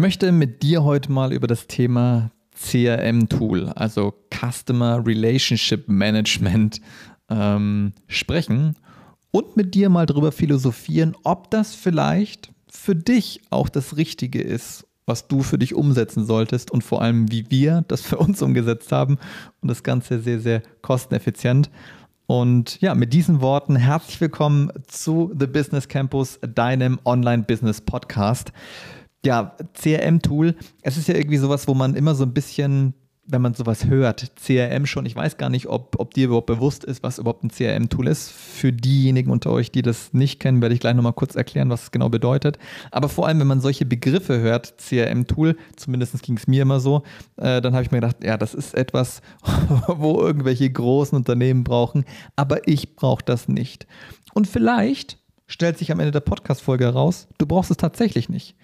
möchte mit dir heute mal über das Thema CRM-Tool, also Customer Relationship Management, ähm, sprechen und mit dir mal darüber philosophieren, ob das vielleicht für dich auch das Richtige ist, was du für dich umsetzen solltest und vor allem, wie wir das für uns umgesetzt haben und das Ganze sehr, sehr kosteneffizient. Und ja, mit diesen Worten herzlich willkommen zu The Business Campus, deinem Online-Business-Podcast. Ja, CRM-Tool, es ist ja irgendwie sowas, wo man immer so ein bisschen wenn man sowas hört, CRM schon, ich weiß gar nicht, ob, ob dir überhaupt bewusst ist, was überhaupt ein CRM-Tool ist. Für diejenigen unter euch, die das nicht kennen, werde ich gleich nochmal kurz erklären, was es genau bedeutet. Aber vor allem, wenn man solche Begriffe hört, CRM-Tool, zumindest ging es mir immer so, äh, dann habe ich mir gedacht, ja, das ist etwas, wo irgendwelche großen Unternehmen brauchen, aber ich brauche das nicht. Und vielleicht stellt sich am Ende der Podcast-Folge heraus, du brauchst es tatsächlich nicht.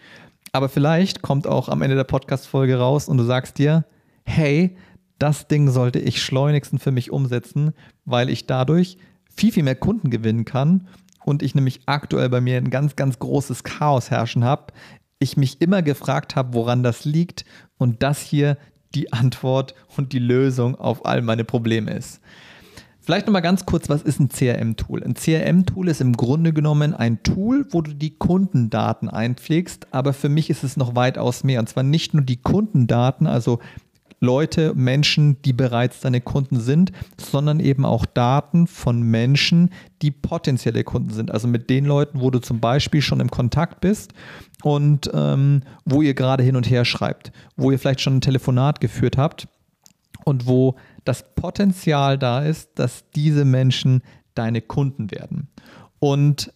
Aber vielleicht kommt auch am Ende der Podcast-Folge raus und du sagst dir, hey, das Ding sollte ich schleunigstens für mich umsetzen, weil ich dadurch viel, viel mehr Kunden gewinnen kann und ich nämlich aktuell bei mir ein ganz, ganz großes Chaos herrschen habe. Ich mich immer gefragt habe, woran das liegt und das hier die Antwort und die Lösung auf all meine Probleme ist. Vielleicht nochmal ganz kurz, was ist ein CRM-Tool? Ein CRM-Tool ist im Grunde genommen ein Tool, wo du die Kundendaten einpflegst, aber für mich ist es noch weitaus mehr. Und zwar nicht nur die Kundendaten, also Leute, Menschen, die bereits deine Kunden sind, sondern eben auch Daten von Menschen, die potenzielle Kunden sind. Also mit den Leuten, wo du zum Beispiel schon im Kontakt bist und ähm, wo ihr gerade hin und her schreibt, wo ihr vielleicht schon ein Telefonat geführt habt und wo das Potenzial da ist, dass diese Menschen deine Kunden werden. Und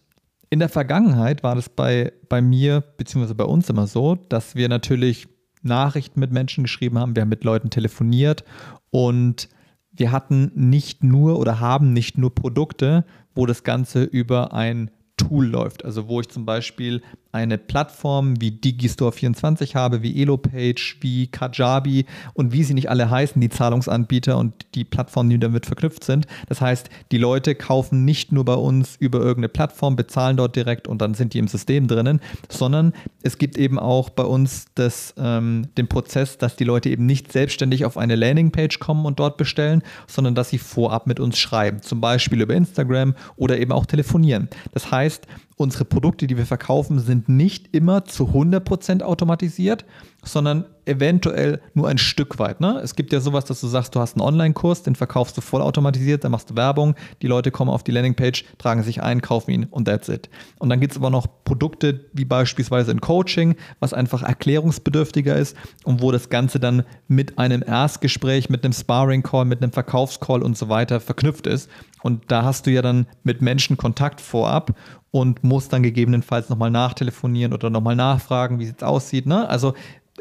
in der Vergangenheit war das bei, bei mir bzw. bei uns immer so, dass wir natürlich Nachrichten mit Menschen geschrieben haben, wir haben mit Leuten telefoniert und wir hatten nicht nur oder haben nicht nur Produkte, wo das Ganze über ein Tool läuft. Also wo ich zum Beispiel eine Plattform wie Digistore24 habe, wie Elopage, wie Kajabi und wie sie nicht alle heißen, die Zahlungsanbieter und die Plattformen, die damit verknüpft sind. Das heißt, die Leute kaufen nicht nur bei uns über irgendeine Plattform, bezahlen dort direkt und dann sind die im System drinnen, sondern es gibt eben auch bei uns das, ähm, den Prozess, dass die Leute eben nicht selbstständig auf eine Landingpage kommen und dort bestellen, sondern dass sie vorab mit uns schreiben, zum Beispiel über Instagram oder eben auch telefonieren. Das heißt, unsere Produkte, die wir verkaufen, sind nicht immer zu 100% automatisiert, sondern eventuell nur ein Stück weit. Ne? Es gibt ja sowas, dass du sagst, du hast einen Online-Kurs, den verkaufst du vollautomatisiert, dann machst du Werbung, die Leute kommen auf die Landingpage, tragen sich ein, kaufen ihn und that's it. Und dann gibt es aber noch Produkte wie beispielsweise ein Coaching, was einfach erklärungsbedürftiger ist und wo das Ganze dann mit einem Erstgespräch, mit einem Sparring-Call, mit einem Verkaufscall und so weiter verknüpft ist. Und da hast du ja dann mit Menschen Kontakt vorab und musst dann gegebenenfalls nochmal nachtelefonieren oder nochmal nachfragen, wie es aussieht. Ne? Also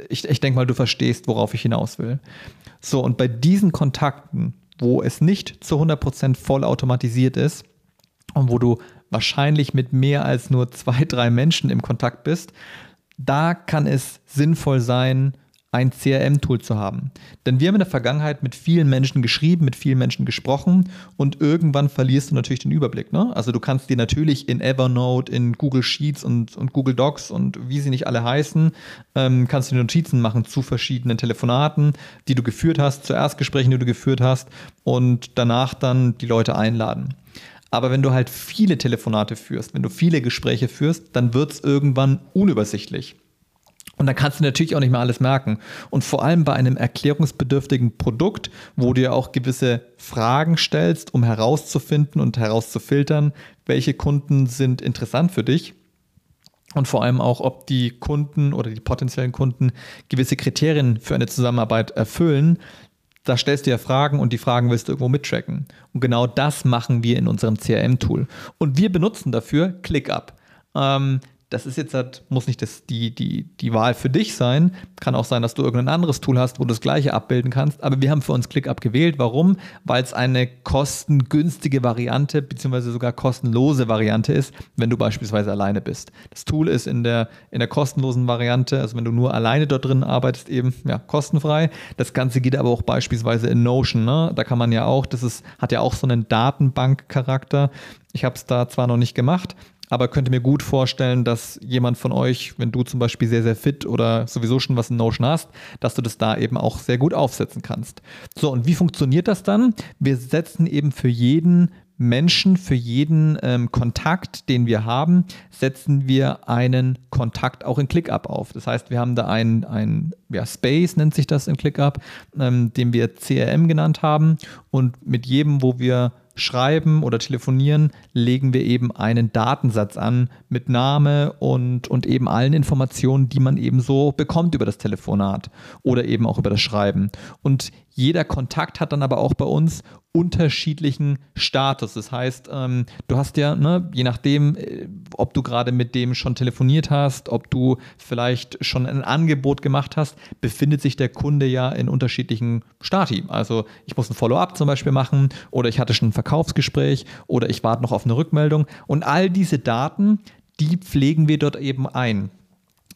ich, ich denke mal, du verstehst, worauf ich hinaus will. So, und bei diesen Kontakten, wo es nicht zu 100% voll automatisiert ist und wo du wahrscheinlich mit mehr als nur zwei, drei Menschen im Kontakt bist, da kann es sinnvoll sein, ein CRM-Tool zu haben. Denn wir haben in der Vergangenheit mit vielen Menschen geschrieben, mit vielen Menschen gesprochen und irgendwann verlierst du natürlich den Überblick. Ne? Also du kannst dir natürlich in Evernote, in Google Sheets und, und Google Docs und wie sie nicht alle heißen, ähm, kannst du Notizen machen zu verschiedenen Telefonaten, die du geführt hast, zu Erstgesprächen, die du geführt hast und danach dann die Leute einladen. Aber wenn du halt viele Telefonate führst, wenn du viele Gespräche führst, dann wird es irgendwann unübersichtlich. Und dann kannst du natürlich auch nicht mehr alles merken. Und vor allem bei einem erklärungsbedürftigen Produkt, wo du ja auch gewisse Fragen stellst, um herauszufinden und herauszufiltern, welche Kunden sind interessant für dich. Und vor allem auch, ob die Kunden oder die potenziellen Kunden gewisse Kriterien für eine Zusammenarbeit erfüllen. Da stellst du ja Fragen und die Fragen willst du irgendwo mittracken. Und genau das machen wir in unserem CRM-Tool. Und wir benutzen dafür ClickUp. Ähm, das ist jetzt halt, muss nicht das, die, die, die Wahl für dich sein. Kann auch sein, dass du irgendein anderes Tool hast, wo du das gleiche abbilden kannst. Aber wir haben für uns ClickUp gewählt. Warum? Weil es eine kostengünstige Variante beziehungsweise sogar kostenlose Variante ist, wenn du beispielsweise alleine bist. Das Tool ist in der, in der kostenlosen Variante, also wenn du nur alleine dort drin arbeitest, eben ja, kostenfrei. Das Ganze geht aber auch beispielsweise in Notion. Ne? Da kann man ja auch, das ist, hat ja auch so einen Datenbankcharakter. Ich habe es da zwar noch nicht gemacht, aber könnte mir gut vorstellen, dass jemand von euch, wenn du zum Beispiel sehr, sehr fit oder sowieso schon was in Notion hast, dass du das da eben auch sehr gut aufsetzen kannst. So, und wie funktioniert das dann? Wir setzen eben für jeden Menschen, für jeden ähm, Kontakt, den wir haben, setzen wir einen Kontakt auch in ClickUp auf. Das heißt, wir haben da einen, einen ja, Space, nennt sich das in ClickUp, ähm, den wir CRM genannt haben. Und mit jedem, wo wir schreiben oder telefonieren, legen wir eben einen Datensatz an mit Name und, und eben allen Informationen, die man eben so bekommt über das Telefonat oder eben auch über das Schreiben. Und jeder Kontakt hat dann aber auch bei uns unterschiedlichen Status. Das heißt, ähm, du hast ja, ne, je nachdem, äh, ob du gerade mit dem schon telefoniert hast, ob du vielleicht schon ein Angebot gemacht hast, befindet sich der Kunde ja in unterschiedlichen Stati. Also ich muss ein Follow-up zum Beispiel machen oder ich hatte schon ein Verkaufsgespräch oder ich warte noch auf eine Rückmeldung. Und all diese Daten, die pflegen wir dort eben ein.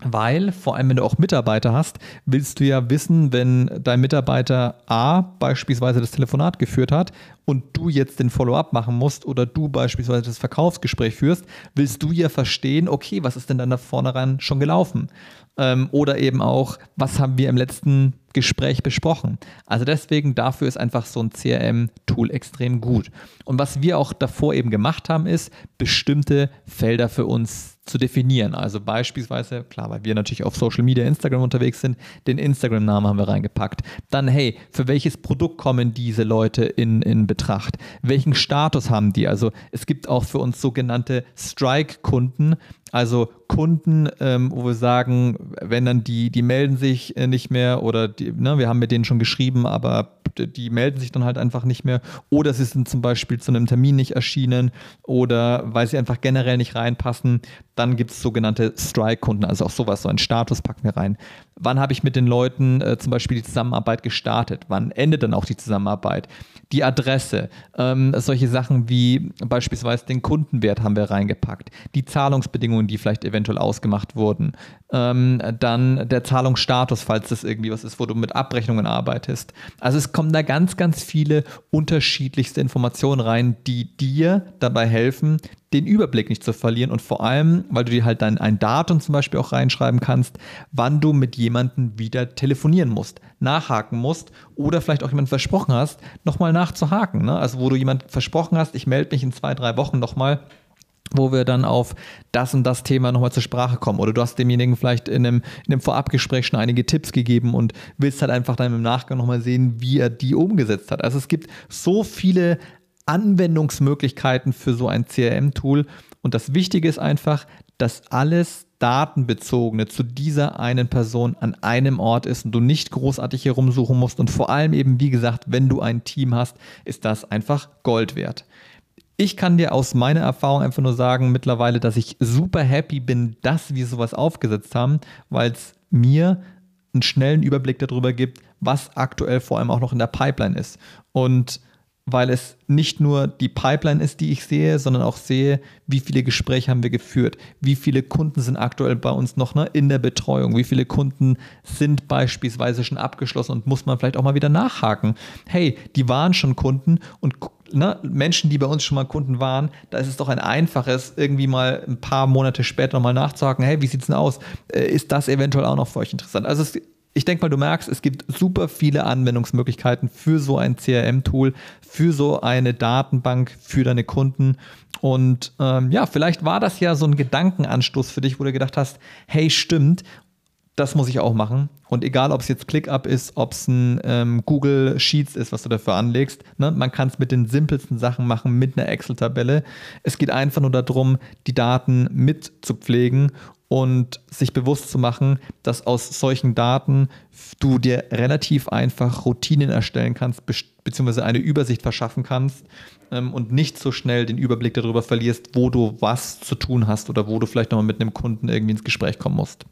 Weil, vor allem wenn du auch Mitarbeiter hast, willst du ja wissen, wenn dein Mitarbeiter A beispielsweise das Telefonat geführt hat und du jetzt den Follow-up machen musst oder du beispielsweise das Verkaufsgespräch führst, willst du ja verstehen, okay, was ist denn dann da vornherein schon gelaufen? Ähm, oder eben auch, was haben wir im letzten Gespräch besprochen. Also deswegen, dafür ist einfach so ein CRM-Tool extrem gut. Und was wir auch davor eben gemacht haben, ist, bestimmte Felder für uns zu definieren. Also beispielsweise, klar, weil wir natürlich auf Social Media, Instagram unterwegs sind, den Instagram-Namen haben wir reingepackt. Dann, hey, für welches Produkt kommen diese Leute in, in Betracht? Welchen Status haben die? Also es gibt auch für uns sogenannte Strike-Kunden, also Kunden, ähm, wo wir sagen, wenn dann die, die melden sich äh, nicht mehr oder die, ne, wir haben mit denen schon geschrieben, aber die melden sich dann halt einfach nicht mehr oder sie sind zum Beispiel zu einem Termin nicht erschienen oder weil sie einfach generell nicht reinpassen, dann gibt es sogenannte Strike-Kunden, also auch sowas, so ein Status packen wir rein. Wann habe ich mit den Leuten äh, zum Beispiel die Zusammenarbeit gestartet? Wann endet dann auch die Zusammenarbeit? Die Adresse, ähm, solche Sachen wie beispielsweise den Kundenwert haben wir reingepackt, die Zahlungsbedingungen, die vielleicht eventuell ausgemacht wurden, ähm, dann der Zahlungsstatus, falls das irgendwie was ist, wo du mit Abrechnungen arbeitest. Also es kommen da ganz, ganz viele unterschiedlichste Informationen rein, die dir dabei helfen, den Überblick nicht zu verlieren und vor allem, weil du dir halt dann ein Datum zum Beispiel auch reinschreiben kannst, wann du mit jemandem wieder telefonieren musst, nachhaken musst oder vielleicht auch jemand versprochen hast, nochmal nachzuhaken. Ne? Also wo du jemand versprochen hast, ich melde mich in zwei, drei Wochen nochmal wo wir dann auf das und das Thema nochmal zur Sprache kommen. Oder du hast demjenigen vielleicht in einem, in einem Vorabgespräch schon einige Tipps gegeben und willst halt einfach dann im Nachgang nochmal sehen, wie er die umgesetzt hat. Also es gibt so viele Anwendungsmöglichkeiten für so ein CRM-Tool. Und das Wichtige ist einfach, dass alles Datenbezogene zu dieser einen Person an einem Ort ist und du nicht großartig herumsuchen musst. Und vor allem eben, wie gesagt, wenn du ein Team hast, ist das einfach Gold wert. Ich kann dir aus meiner Erfahrung einfach nur sagen mittlerweile, dass ich super happy bin, dass wir sowas aufgesetzt haben, weil es mir einen schnellen Überblick darüber gibt, was aktuell vor allem auch noch in der Pipeline ist. Und weil es nicht nur die Pipeline ist, die ich sehe, sondern auch sehe, wie viele Gespräche haben wir geführt, wie viele Kunden sind aktuell bei uns noch ne, in der Betreuung, wie viele Kunden sind beispielsweise schon abgeschlossen und muss man vielleicht auch mal wieder nachhaken. Hey, die waren schon Kunden und ne, Menschen, die bei uns schon mal Kunden waren, da ist es doch ein einfaches, irgendwie mal ein paar Monate später nochmal nachzuhaken, hey, wie sieht es denn aus? Äh, ist das eventuell auch noch für euch interessant? Also es ich denke mal, du merkst, es gibt super viele Anwendungsmöglichkeiten für so ein CRM-Tool, für so eine Datenbank, für deine Kunden. Und ähm, ja, vielleicht war das ja so ein Gedankenanstoß für dich, wo du gedacht hast, hey, stimmt, das muss ich auch machen. Und egal, ob es jetzt ClickUp ist, ob es ein ähm, Google Sheets ist, was du dafür anlegst, ne? man kann es mit den simpelsten Sachen machen, mit einer Excel-Tabelle. Es geht einfach nur darum, die Daten mitzupflegen und sich bewusst zu machen, dass aus solchen Daten du dir relativ einfach Routinen erstellen kannst, beziehungsweise eine Übersicht verschaffen kannst ähm, und nicht so schnell den Überblick darüber verlierst, wo du was zu tun hast oder wo du vielleicht nochmal mit einem Kunden irgendwie ins Gespräch kommen musst.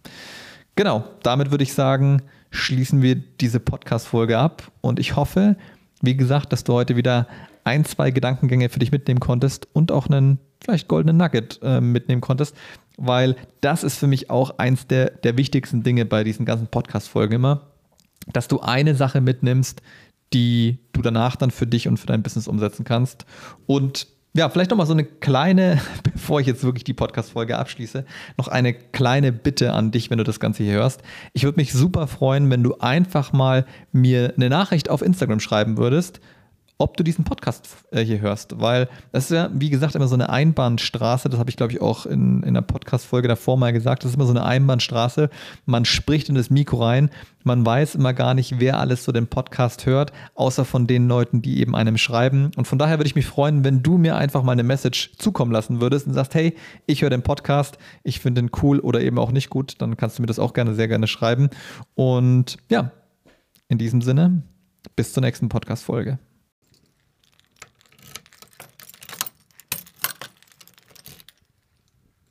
Genau, damit würde ich sagen, schließen wir diese Podcast-Folge ab. Und ich hoffe, wie gesagt, dass du heute wieder ein, zwei Gedankengänge für dich mitnehmen konntest und auch einen vielleicht goldenen Nugget äh, mitnehmen konntest, weil das ist für mich auch eins der, der wichtigsten Dinge bei diesen ganzen Podcast-Folgen immer, dass du eine Sache mitnimmst, die du danach dann für dich und für dein Business umsetzen kannst und ja, vielleicht nochmal so eine kleine, bevor ich jetzt wirklich die Podcast-Folge abschließe, noch eine kleine Bitte an dich, wenn du das Ganze hier hörst. Ich würde mich super freuen, wenn du einfach mal mir eine Nachricht auf Instagram schreiben würdest ob du diesen Podcast äh, hier hörst, weil das ist ja, wie gesagt, immer so eine Einbahnstraße. Das habe ich, glaube ich, auch in, in der Podcast-Folge davor mal gesagt. Das ist immer so eine Einbahnstraße. Man spricht in das Mikro rein. Man weiß immer gar nicht, wer alles so den Podcast hört, außer von den Leuten, die eben einem schreiben. Und von daher würde ich mich freuen, wenn du mir einfach mal eine Message zukommen lassen würdest und sagst, hey, ich höre den Podcast, ich finde den cool oder eben auch nicht gut. Dann kannst du mir das auch gerne, sehr gerne schreiben. Und ja, in diesem Sinne, bis zur nächsten Podcast-Folge.